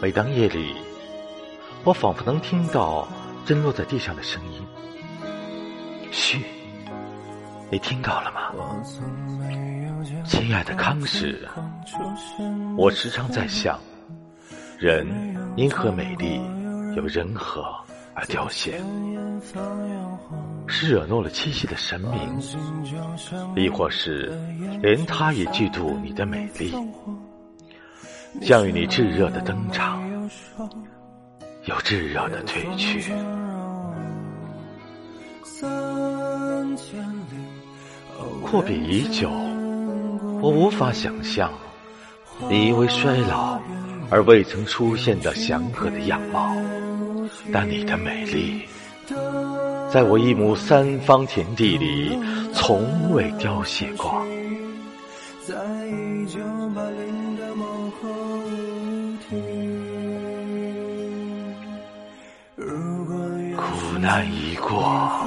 每当夜里，我仿佛能听到针落在地上的声音。嘘，你听到了吗？亲爱的康氏，我时常在想，人因何美丽又人和而凋谢？是惹怒了七夕的神明，亦或是连他也嫉妒你的美丽？将与你炙热的登场，又炙热的退去。阔别已久，我无法想象你因为衰老而未曾出现的祥和的样貌，但你的美丽，在我一亩三方田地里从未凋谢过。苦难已过，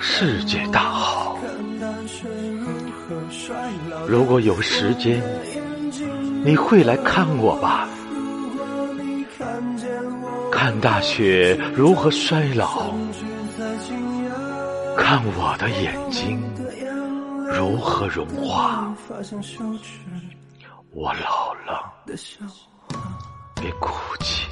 世界大好。如果有时间，你会来看我吧？看大雪如何衰老，看我的眼睛如何融化。我老了，别哭泣。